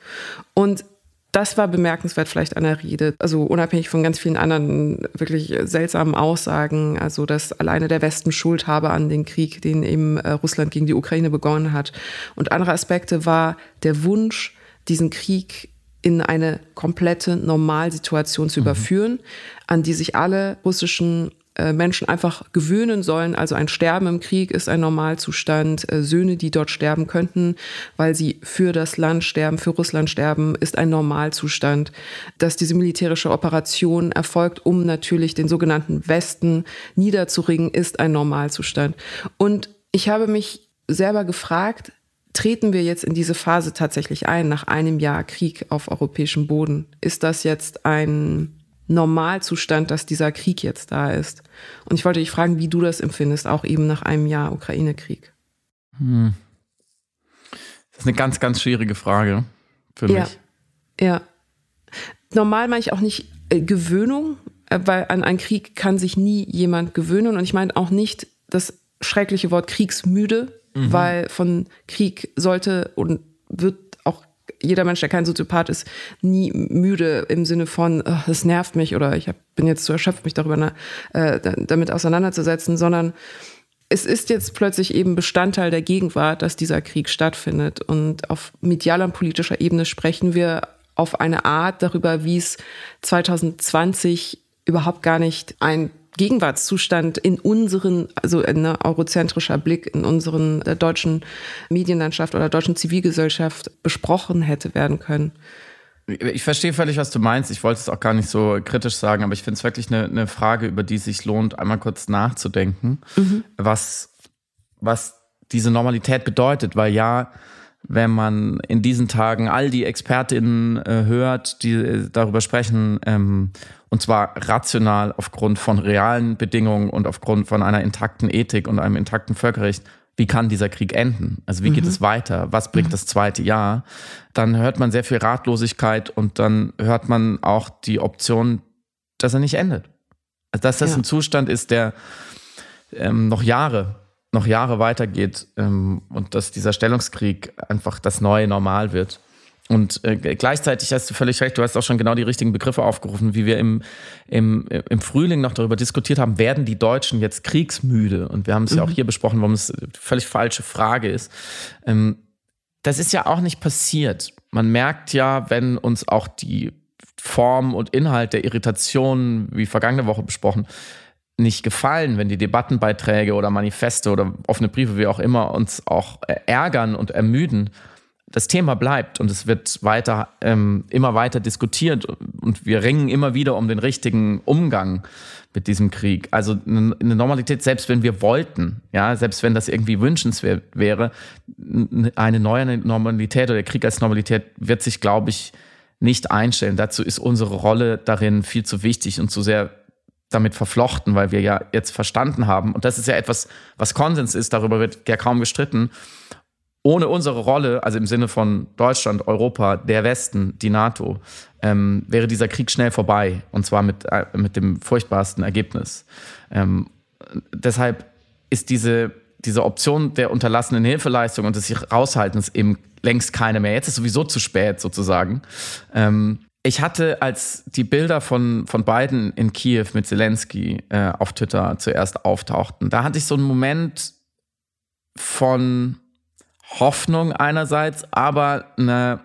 Und das war bemerkenswert vielleicht an der Rede. Also unabhängig von ganz vielen anderen wirklich seltsamen Aussagen, also dass alleine der Westen Schuld habe an den Krieg, den eben äh, Russland gegen die Ukraine begonnen hat. Und andere Aspekte war der Wunsch, diesen Krieg in eine komplette Normalsituation zu mhm. überführen, an die sich alle russischen Menschen einfach gewöhnen sollen. Also ein Sterben im Krieg ist ein Normalzustand. Äh, Söhne, die dort sterben könnten, weil sie für das Land sterben, für Russland sterben, ist ein Normalzustand. Dass diese militärische Operation erfolgt, um natürlich den sogenannten Westen niederzuringen, ist ein Normalzustand. Und ich habe mich selber gefragt, treten wir jetzt in diese Phase tatsächlich ein, nach einem Jahr Krieg auf europäischem Boden? Ist das jetzt ein Normalzustand, dass dieser Krieg jetzt da ist. Und ich wollte dich fragen, wie du das empfindest, auch eben nach einem Jahr Ukraine-Krieg. Hm. Das ist eine ganz, ganz schwierige Frage für ja. mich. Ja. Normal meine ich auch nicht äh, Gewöhnung, äh, weil an einen Krieg kann sich nie jemand gewöhnen. Und ich meine auch nicht das schreckliche Wort kriegsmüde, mhm. weil von Krieg sollte und wird jeder Mensch, der kein Soziopath ist, nie müde im Sinne von, es nervt mich oder ich hab, bin jetzt zu erschöpft, mich darüber äh, damit auseinanderzusetzen, sondern es ist jetzt plötzlich eben Bestandteil der Gegenwart, dass dieser Krieg stattfindet. Und auf medialer und politischer Ebene sprechen wir auf eine Art darüber, wie es 2020 überhaupt gar nicht ein Gegenwartszustand in unseren, also ein eurozentrischer Blick in unseren der deutschen Medienlandschaft oder deutschen Zivilgesellschaft besprochen hätte werden können. Ich verstehe völlig, was du meinst. Ich wollte es auch gar nicht so kritisch sagen, aber ich finde es wirklich eine, eine, Frage, über die es sich lohnt, einmal kurz nachzudenken, mhm. was, was diese Normalität bedeutet. Weil ja, wenn man in diesen Tagen all die Expertinnen äh, hört, die äh, darüber sprechen, ähm, und zwar rational aufgrund von realen Bedingungen und aufgrund von einer intakten Ethik und einem intakten Völkerrecht, wie kann dieser Krieg enden? Also wie mhm. geht es weiter? Was bringt mhm. das zweite Jahr? Dann hört man sehr viel Ratlosigkeit und dann hört man auch die Option, dass er nicht endet. Also dass das ja. ein Zustand ist, der ähm, noch Jahre noch Jahre weitergeht ähm, und dass dieser Stellungskrieg einfach das neue Normal wird. Und äh, gleichzeitig hast du völlig recht, du hast auch schon genau die richtigen Begriffe aufgerufen, wie wir im, im, im Frühling noch darüber diskutiert haben, werden die Deutschen jetzt kriegsmüde? Und wir haben es mhm. ja auch mhm. hier besprochen, warum es eine völlig falsche Frage ist. Ähm, das ist ja auch nicht passiert. Man merkt ja, wenn uns auch die Form und Inhalt der Irritation, wie vergangene Woche besprochen, nicht gefallen, wenn die Debattenbeiträge oder Manifeste oder offene Briefe, wie auch immer, uns auch äh, ärgern und ermüden, das Thema bleibt und es wird weiter, ähm, immer weiter diskutiert und wir ringen immer wieder um den richtigen Umgang mit diesem Krieg. Also eine Normalität, selbst wenn wir wollten, ja, selbst wenn das irgendwie wünschenswert wäre, eine neue Normalität oder der Krieg als Normalität wird sich, glaube ich, nicht einstellen. Dazu ist unsere Rolle darin viel zu wichtig und zu sehr damit verflochten, weil wir ja jetzt verstanden haben, und das ist ja etwas, was Konsens ist, darüber wird ja kaum gestritten, ohne unsere Rolle, also im Sinne von Deutschland, Europa, der Westen, die NATO, ähm, wäre dieser Krieg schnell vorbei. Und zwar mit, äh, mit dem furchtbarsten Ergebnis. Ähm, deshalb ist diese, diese Option der unterlassenen Hilfeleistung und des sich Raushaltens eben längst keine mehr. Jetzt ist sowieso zu spät sozusagen. Ähm, ich hatte, als die Bilder von, von beiden in Kiew mit Zelensky äh, auf Twitter zuerst auftauchten, da hatte ich so einen Moment von Hoffnung einerseits, aber eine,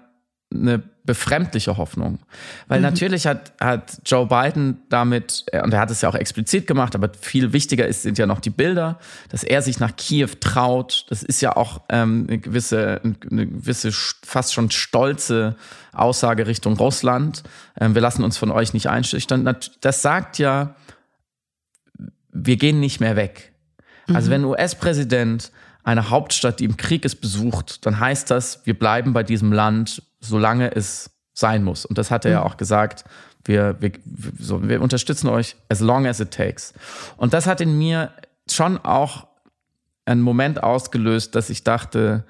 eine befremdliche Hoffnung. Weil mhm. natürlich hat, hat Joe Biden damit, äh, und er hat es ja auch explizit gemacht, aber viel wichtiger ist, sind ja noch die Bilder, dass er sich nach Kiew traut. Das ist ja auch ähm, eine gewisse, eine gewisse, fast schon stolze Aussage Richtung Russland. Ähm, wir lassen uns von euch nicht einschüchtern. Das sagt ja, wir gehen nicht mehr weg. Also mhm. Also wenn ein US-Präsident eine Hauptstadt, die im Krieg ist, besucht, dann heißt das, wir bleiben bei diesem Land, solange es sein muss. Und das hat er mhm. ja auch gesagt. Wir, wir, so, wir unterstützen euch as long as it takes. Und das hat in mir schon auch einen Moment ausgelöst, dass ich dachte,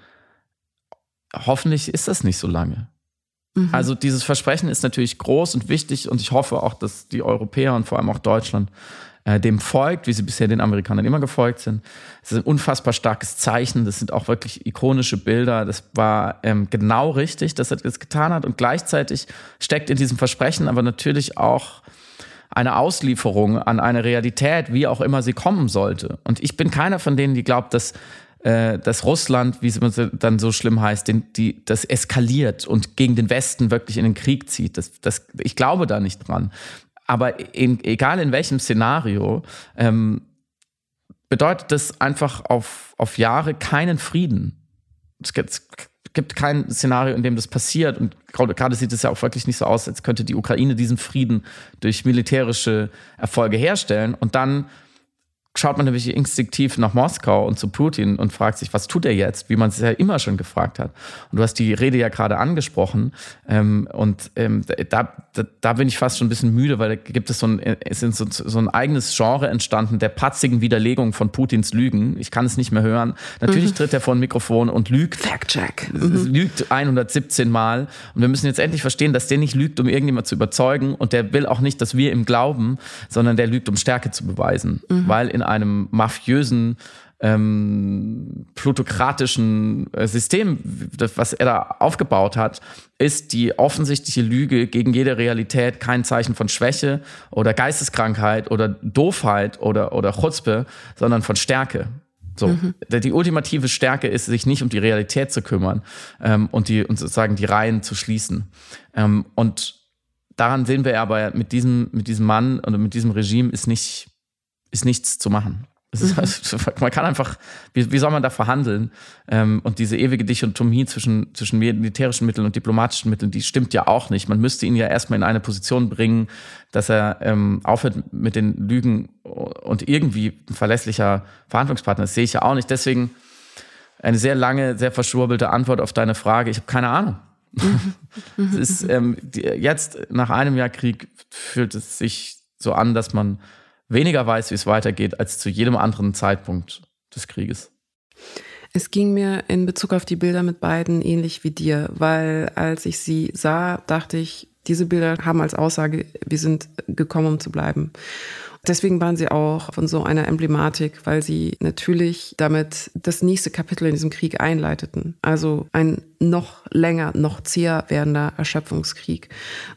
hoffentlich ist das nicht so lange. Mhm. Also dieses Versprechen ist natürlich groß und wichtig und ich hoffe auch, dass die Europäer und vor allem auch Deutschland äh, dem folgt, wie sie bisher den Amerikanern immer gefolgt sind. Es ist ein unfassbar starkes Zeichen. Das sind auch wirklich ikonische Bilder. Das war ähm, genau richtig, dass er das getan hat. Und gleichzeitig steckt in diesem Versprechen aber natürlich auch eine Auslieferung an eine Realität, wie auch immer sie kommen sollte. Und ich bin keiner von denen, die glaubt, dass äh, dass Russland, wie es dann so schlimm heißt, den, die, das eskaliert und gegen den Westen wirklich in den Krieg zieht. Das, das, ich glaube da nicht dran. Aber in, egal in welchem Szenario, ähm, bedeutet das einfach auf, auf Jahre keinen Frieden. Es gibt, es gibt kein Szenario, in dem das passiert. Und gerade sieht es ja auch wirklich nicht so aus, als könnte die Ukraine diesen Frieden durch militärische Erfolge herstellen. Und dann schaut man nämlich instinktiv nach Moskau und zu Putin und fragt sich, was tut er jetzt, wie man es ja immer schon gefragt hat. Und du hast die Rede ja gerade angesprochen. Ähm, und ähm, da, da, da, bin ich fast schon ein bisschen müde, weil da gibt es so ein, es ist so, so ein eigenes Genre entstanden der patzigen Widerlegung von Putins Lügen. Ich kann es nicht mehr hören. Natürlich mhm. tritt er vor ein Mikrofon und lügt. Fact-check. Mhm. Lügt 117 Mal. Und wir müssen jetzt endlich verstehen, dass der nicht lügt, um irgendjemand zu überzeugen. Und der will auch nicht, dass wir ihm glauben, sondern der lügt, um Stärke zu beweisen. Mhm. Weil in einem mafiösen, ähm, plutokratischen äh, System, das, was er da aufgebaut hat, ist die offensichtliche Lüge gegen jede Realität kein Zeichen von Schwäche oder Geisteskrankheit oder Doofheit oder, oder Chutzpe, sondern von Stärke. So, mhm. die ultimative Stärke ist, sich nicht um die Realität zu kümmern ähm, und die und sozusagen die Reihen zu schließen. Ähm, und daran sehen wir aber mit diesem mit diesem Mann und mit diesem Regime ist nicht ist nichts zu machen. Mhm. Also, man kann einfach, wie, wie soll man da verhandeln? Ähm, und diese ewige Dichotomie zwischen, zwischen militärischen Mitteln und diplomatischen Mitteln, die stimmt ja auch nicht. Man müsste ihn ja erstmal in eine Position bringen, dass er ähm, aufhört mit den Lügen und irgendwie ein verlässlicher Verhandlungspartner. Das sehe ich ja auch nicht. Deswegen eine sehr lange, sehr verschwurbelte Antwort auf deine Frage. Ich habe keine Ahnung. Mhm. ist ähm, die, jetzt nach einem Jahr Krieg fühlt es sich so an, dass man weniger weiß, wie es weitergeht, als zu jedem anderen Zeitpunkt des Krieges. Es ging mir in Bezug auf die Bilder mit beiden ähnlich wie dir, weil als ich sie sah, dachte ich, diese Bilder haben als Aussage, wir sind gekommen, um zu bleiben. Deswegen waren sie auch von so einer Emblematik, weil sie natürlich damit das nächste Kapitel in diesem Krieg einleiteten. Also ein noch länger, noch zäher werdender Erschöpfungskrieg.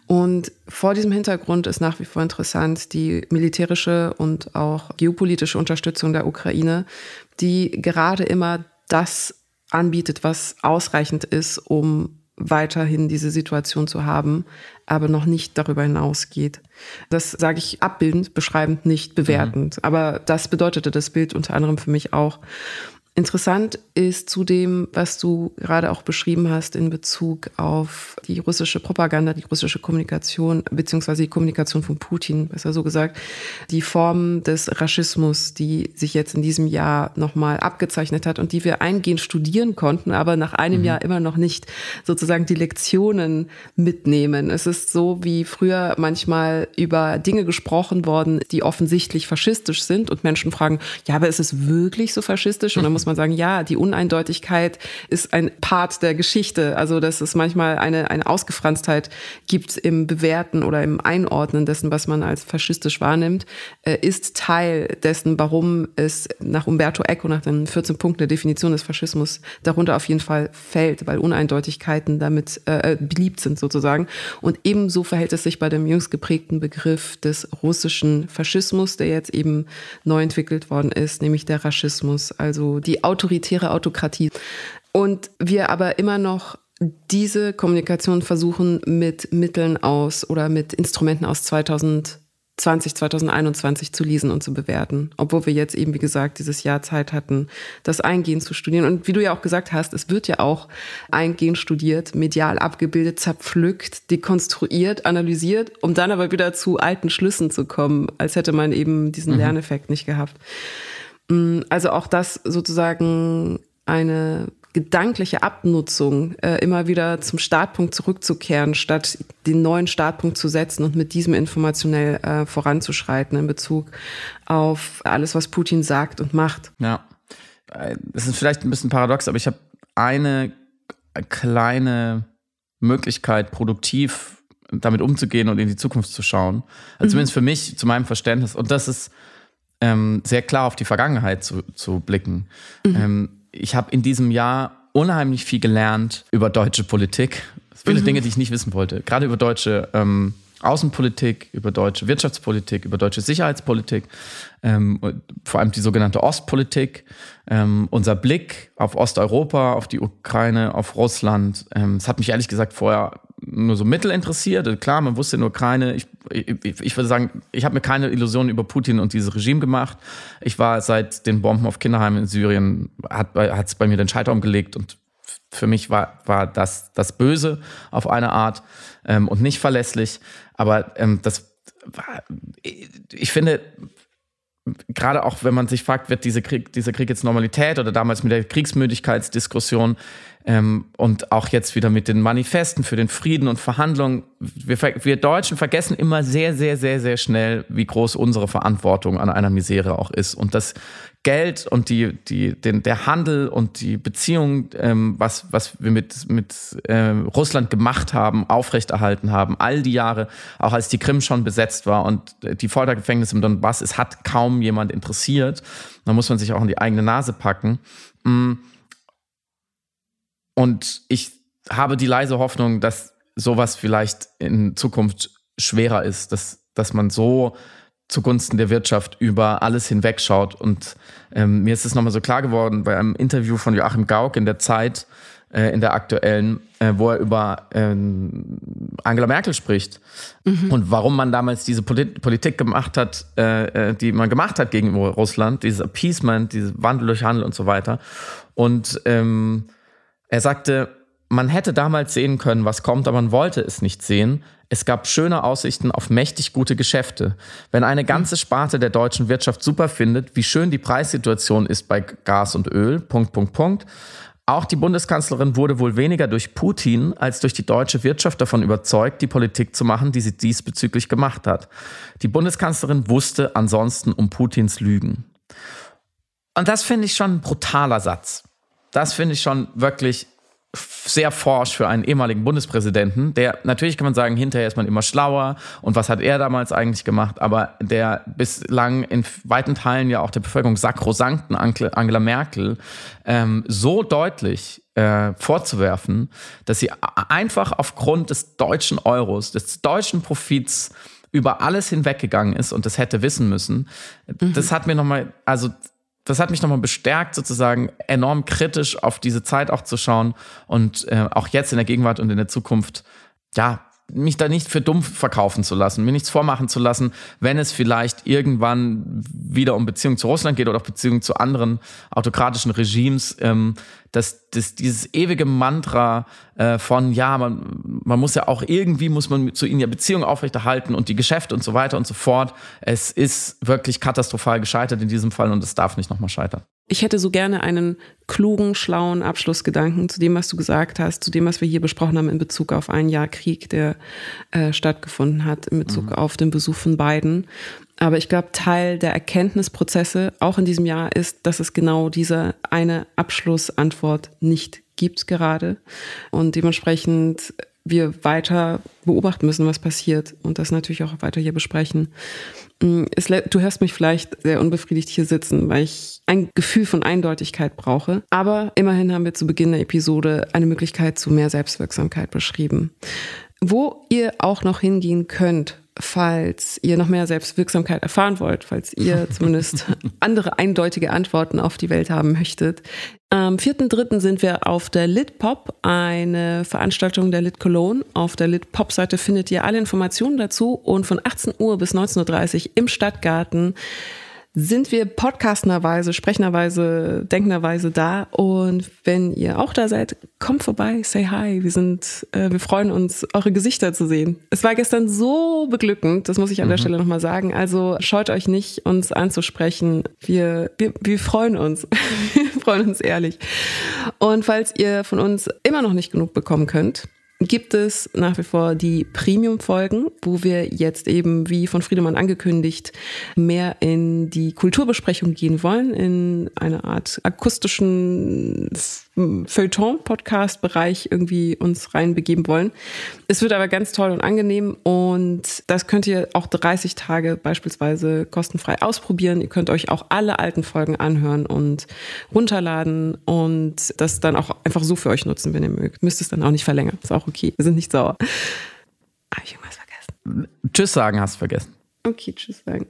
Und vor diesem Hintergrund ist nach wie vor interessant die militärische und auch geopolitische Unterstützung der Ukraine, die gerade immer das anbietet, was ausreichend ist, um weiterhin diese Situation zu haben, aber noch nicht darüber hinausgeht. Das sage ich abbildend, beschreibend, nicht bewertend. Mhm. Aber das bedeutete das Bild unter anderem für mich auch. Interessant ist zudem, was du gerade auch beschrieben hast in Bezug auf die russische Propaganda, die russische Kommunikation, beziehungsweise die Kommunikation von Putin, besser so gesagt, die Form des Rassismus, die sich jetzt in diesem Jahr nochmal abgezeichnet hat und die wir eingehend studieren konnten, aber nach einem mhm. Jahr immer noch nicht sozusagen die Lektionen mitnehmen. Es ist so, wie früher manchmal über Dinge gesprochen worden, die offensichtlich faschistisch sind und Menschen fragen, ja, aber ist es wirklich so faschistisch? Und dann muss muss man sagen, ja, die Uneindeutigkeit ist ein Part der Geschichte. Also, dass es manchmal eine, eine Ausgefranstheit gibt im Bewerten oder im Einordnen dessen, was man als faschistisch wahrnimmt, äh, ist Teil dessen, warum es nach Umberto Eco, nach den 14 Punkten der Definition des Faschismus, darunter auf jeden Fall fällt, weil Uneindeutigkeiten damit äh, äh beliebt sind sozusagen. Und ebenso verhält es sich bei dem jüngst geprägten Begriff des russischen Faschismus, der jetzt eben neu entwickelt worden ist, nämlich der Raschismus, also die die autoritäre Autokratie. Und wir aber immer noch diese Kommunikation versuchen mit Mitteln aus oder mit Instrumenten aus 2000 20, 2021 zu lesen und zu bewerten. Obwohl wir jetzt eben, wie gesagt, dieses Jahr Zeit hatten, das eingehend zu studieren. Und wie du ja auch gesagt hast, es wird ja auch eingehend studiert, medial abgebildet, zerpflückt, dekonstruiert, analysiert, um dann aber wieder zu alten Schlüssen zu kommen, als hätte man eben diesen mhm. Lerneffekt nicht gehabt. Mm, also auch das sozusagen eine gedankliche Abnutzung äh, immer wieder zum Startpunkt zurückzukehren, statt den neuen Startpunkt zu setzen und mit diesem informationell äh, voranzuschreiten in Bezug auf alles, was Putin sagt und macht. Ja, es ist vielleicht ein bisschen paradox, aber ich habe eine kleine Möglichkeit, produktiv damit umzugehen und in die Zukunft zu schauen. Also mhm. zumindest für mich, zu meinem Verständnis. Und das ist ähm, sehr klar auf die Vergangenheit zu, zu blicken. Mhm. Ähm, ich habe in diesem Jahr unheimlich viel gelernt über deutsche Politik. Viele mhm. Dinge, die ich nicht wissen wollte. Gerade über deutsche ähm, Außenpolitik, über deutsche Wirtschaftspolitik, über deutsche Sicherheitspolitik, ähm, vor allem die sogenannte Ostpolitik, ähm, unser Blick auf Osteuropa, auf die Ukraine, auf Russland. Ähm, es hat mich ehrlich gesagt vorher nur so mittel interessiert. Klar, man wusste nur keine, ich, ich, ich würde sagen, ich habe mir keine Illusionen über Putin und dieses Regime gemacht. Ich war seit den Bomben auf Kinderheim in Syrien, hat es bei mir den Schalter umgelegt und für mich war, war das das Böse auf eine Art ähm, und nicht verlässlich. Aber ähm, das war, ich finde, gerade auch wenn man sich fragt, wird diese Krieg, dieser Krieg jetzt Normalität oder damals mit der Kriegsmüdigkeitsdiskussion ähm, und auch jetzt wieder mit den Manifesten für den Frieden und Verhandlungen. Wir, wir Deutschen vergessen immer sehr, sehr, sehr, sehr schnell, wie groß unsere Verantwortung an einer Misere auch ist. Und das Geld und die, die, den, der Handel und die Beziehung, ähm, was, was wir mit, mit äh, Russland gemacht haben, aufrechterhalten haben, all die Jahre, auch als die Krim schon besetzt war und die Foltergefängnisse im Donbass, es hat kaum jemand interessiert. Da muss man sich auch in die eigene Nase packen. Mm. Und ich habe die leise Hoffnung, dass sowas vielleicht in Zukunft schwerer ist, dass, dass man so zugunsten der Wirtschaft über alles hinwegschaut. Und ähm, mir ist es nochmal so klar geworden bei einem Interview von Joachim Gauck in der Zeit, äh, in der aktuellen, äh, wo er über ähm, Angela Merkel spricht mhm. und warum man damals diese Polit Politik gemacht hat, äh, äh, die man gemacht hat gegenüber Russland, dieses Appeasement, dieses Wandel durch Handel und so weiter. Und ähm, er sagte, man hätte damals sehen können, was kommt, aber man wollte es nicht sehen. Es gab schöne Aussichten auf mächtig gute Geschäfte. Wenn eine ganze Sparte der deutschen Wirtschaft super findet, wie schön die Preissituation ist bei Gas und Öl, Punkt, Punkt, Punkt. Auch die Bundeskanzlerin wurde wohl weniger durch Putin als durch die deutsche Wirtschaft davon überzeugt, die Politik zu machen, die sie diesbezüglich gemacht hat. Die Bundeskanzlerin wusste ansonsten um Putins Lügen. Und das finde ich schon ein brutaler Satz. Das finde ich schon wirklich sehr forsch für einen ehemaligen Bundespräsidenten, der natürlich kann man sagen, hinterher ist man immer schlauer und was hat er damals eigentlich gemacht, aber der bislang in weiten Teilen ja auch der Bevölkerung sakrosankten Angela Merkel ähm, so deutlich äh, vorzuwerfen, dass sie einfach aufgrund des deutschen Euros, des deutschen Profits über alles hinweggegangen ist und das hätte wissen müssen. Mhm. Das hat mir nochmal, also das hat mich nochmal bestärkt, sozusagen enorm kritisch auf diese Zeit auch zu schauen und äh, auch jetzt in der Gegenwart und in der Zukunft, ja, mich da nicht für dumm verkaufen zu lassen, mir nichts vormachen zu lassen, wenn es vielleicht irgendwann wieder um Beziehungen zu Russland geht oder auch Beziehungen zu anderen autokratischen Regimes, ähm, dass, dass dieses ewige Mantra äh, von, ja, man, man muss ja auch irgendwie, muss man zu ihnen ja Beziehungen aufrechterhalten und die Geschäfte und so weiter und so fort. Es ist wirklich katastrophal gescheitert in diesem Fall und es darf nicht nochmal scheitern. Ich hätte so gerne einen klugen, schlauen Abschlussgedanken zu dem, was du gesagt hast, zu dem, was wir hier besprochen haben in Bezug auf ein Jahr Krieg, der äh, stattgefunden hat, in Bezug mhm. auf den Besuch von Biden. Aber ich glaube, Teil der Erkenntnisprozesse auch in diesem Jahr ist, dass es genau diese eine Abschlussantwort nicht gibt gerade. Und dementsprechend wir weiter beobachten müssen, was passiert und das natürlich auch weiter hier besprechen. Mm, es, du hörst mich vielleicht sehr unbefriedigt hier sitzen, weil ich ein Gefühl von Eindeutigkeit brauche. Aber immerhin haben wir zu Beginn der Episode eine Möglichkeit zu mehr Selbstwirksamkeit beschrieben. Wo ihr auch noch hingehen könnt, falls ihr noch mehr Selbstwirksamkeit erfahren wollt, falls ihr zumindest andere eindeutige Antworten auf die Welt haben möchtet. Am 4.3. sind wir auf der Lit Pop, eine Veranstaltung der Lit Cologne. Auf der Lit Pop Seite findet ihr alle Informationen dazu und von 18 Uhr bis 19.30 Uhr im Stadtgarten sind wir podcastenderweise, sprechenderweise, denkenderweise da. Und wenn ihr auch da seid, kommt vorbei, say hi. Wir sind, äh, wir freuen uns, eure Gesichter zu sehen. Es war gestern so beglückend, das muss ich an der mhm. Stelle nochmal sagen. Also scheut euch nicht, uns anzusprechen. Wir, wir, wir freuen uns. wir freuen uns ehrlich. Und falls ihr von uns immer noch nicht genug bekommen könnt, gibt es nach wie vor die Premium-Folgen, wo wir jetzt eben, wie von Friedemann angekündigt, mehr in die Kulturbesprechung gehen wollen, in eine Art akustischen Feuilleton-Podcast-Bereich irgendwie uns reinbegeben wollen. Es wird aber ganz toll und angenehm und das könnt ihr auch 30 Tage beispielsweise kostenfrei ausprobieren. Ihr könnt euch auch alle alten Folgen anhören und runterladen und das dann auch einfach so für euch nutzen, wenn ihr mögt. Müsst es dann auch nicht verlängern. Ist auch okay. Wir sind nicht sauer. Habe ich irgendwas vergessen? Tschüss sagen hast du vergessen. Okay, tschüss sagen.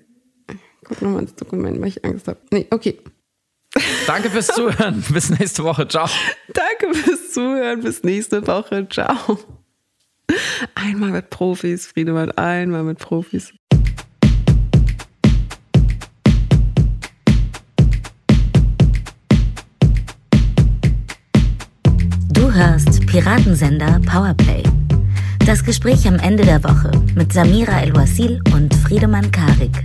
Guck nochmal ins Dokument, weil ich Angst habe. Nee, okay. Danke fürs Zuhören. Bis nächste Woche. Ciao. Danke fürs Zuhören. Bis nächste Woche. Ciao. Einmal mit Profis, Friedemann. Einmal mit Profis. Du hörst Piratensender Powerplay. Das Gespräch am Ende der Woche mit Samira El-Wasil und Friedemann Karik.